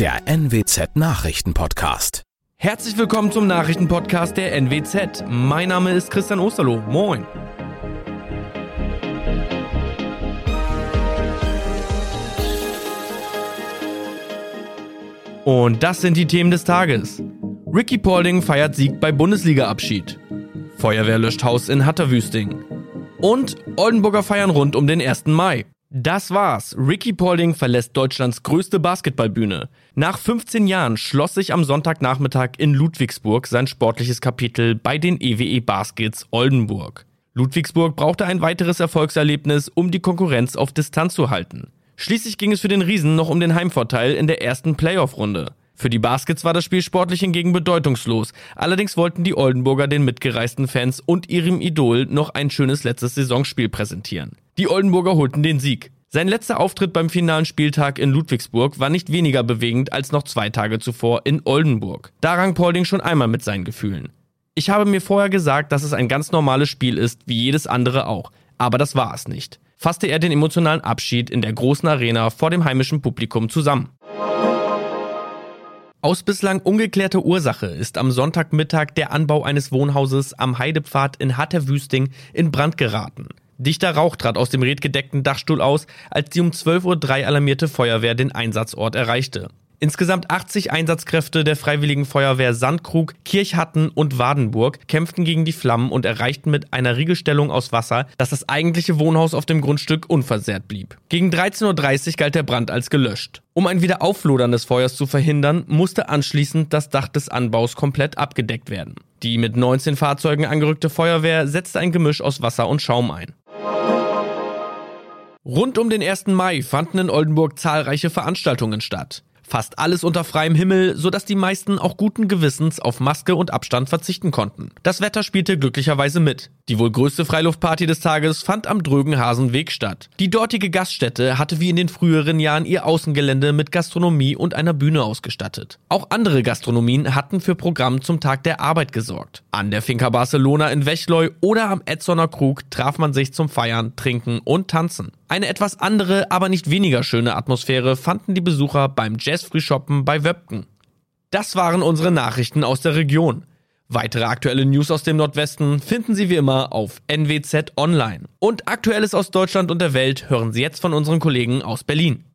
der NWZ Nachrichtenpodcast. Herzlich willkommen zum Nachrichtenpodcast der NWZ. Mein Name ist Christian Osterloh. Moin. Und das sind die Themen des Tages. Ricky Paulding feiert Sieg bei Bundesliga-Abschied. Feuerwehr löscht Haus in Hatterwüsting. Und Oldenburger feiern rund um den 1. Mai. Das war's. Ricky Paulding verlässt Deutschlands größte Basketballbühne. Nach 15 Jahren schloss sich am Sonntagnachmittag in Ludwigsburg sein sportliches Kapitel bei den EWE e Baskets Oldenburg. Ludwigsburg brauchte ein weiteres Erfolgserlebnis, um die Konkurrenz auf Distanz zu halten. Schließlich ging es für den Riesen noch um den Heimvorteil in der ersten Playoff-Runde. Für die Baskets war das Spiel sportlich hingegen bedeutungslos. Allerdings wollten die Oldenburger den mitgereisten Fans und ihrem Idol noch ein schönes letztes Saisonspiel präsentieren. Die Oldenburger holten den Sieg. Sein letzter Auftritt beim finalen Spieltag in Ludwigsburg war nicht weniger bewegend als noch zwei Tage zuvor in Oldenburg. Da rang Paulding schon einmal mit seinen Gefühlen. Ich habe mir vorher gesagt, dass es ein ganz normales Spiel ist, wie jedes andere auch. Aber das war es nicht fasste er den emotionalen Abschied in der großen Arena vor dem heimischen Publikum zusammen. Aus bislang ungeklärter Ursache ist am Sonntagmittag der Anbau eines Wohnhauses am Heidepfad in Hatterwüsting in Brand geraten. Dichter Rauch trat aus dem redgedeckten Dachstuhl aus, als die um 12.03 Uhr alarmierte Feuerwehr den Einsatzort erreichte. Insgesamt 80 Einsatzkräfte der Freiwilligen Feuerwehr Sandkrug, Kirchhatten und Wadenburg kämpften gegen die Flammen und erreichten mit einer Riegelstellung aus Wasser, dass das eigentliche Wohnhaus auf dem Grundstück unversehrt blieb. Gegen 13.30 Uhr galt der Brand als gelöscht. Um ein Wiederaufflodern des Feuers zu verhindern, musste anschließend das Dach des Anbaus komplett abgedeckt werden. Die mit 19 Fahrzeugen angerückte Feuerwehr setzte ein Gemisch aus Wasser und Schaum ein. Rund um den 1. Mai fanden in Oldenburg zahlreiche Veranstaltungen statt. Fast alles unter freiem Himmel, sodass die meisten auch guten Gewissens auf Maske und Abstand verzichten konnten. Das Wetter spielte glücklicherweise mit. Die wohl größte Freiluftparty des Tages fand am Drögenhasenweg statt. Die dortige Gaststätte hatte wie in den früheren Jahren ihr Außengelände mit Gastronomie und einer Bühne ausgestattet. Auch andere Gastronomien hatten für Programm zum Tag der Arbeit gesorgt. An der Finca Barcelona in Wechleu oder am Edsoner Krug traf man sich zum Feiern, Trinken und Tanzen. Eine etwas andere, aber nicht weniger schöne Atmosphäre fanden die Besucher beim Jazzfrühshoppen bei Wöpken. Das waren unsere Nachrichten aus der Region. Weitere aktuelle News aus dem Nordwesten finden Sie wie immer auf NWZ Online. Und Aktuelles aus Deutschland und der Welt hören Sie jetzt von unseren Kollegen aus Berlin.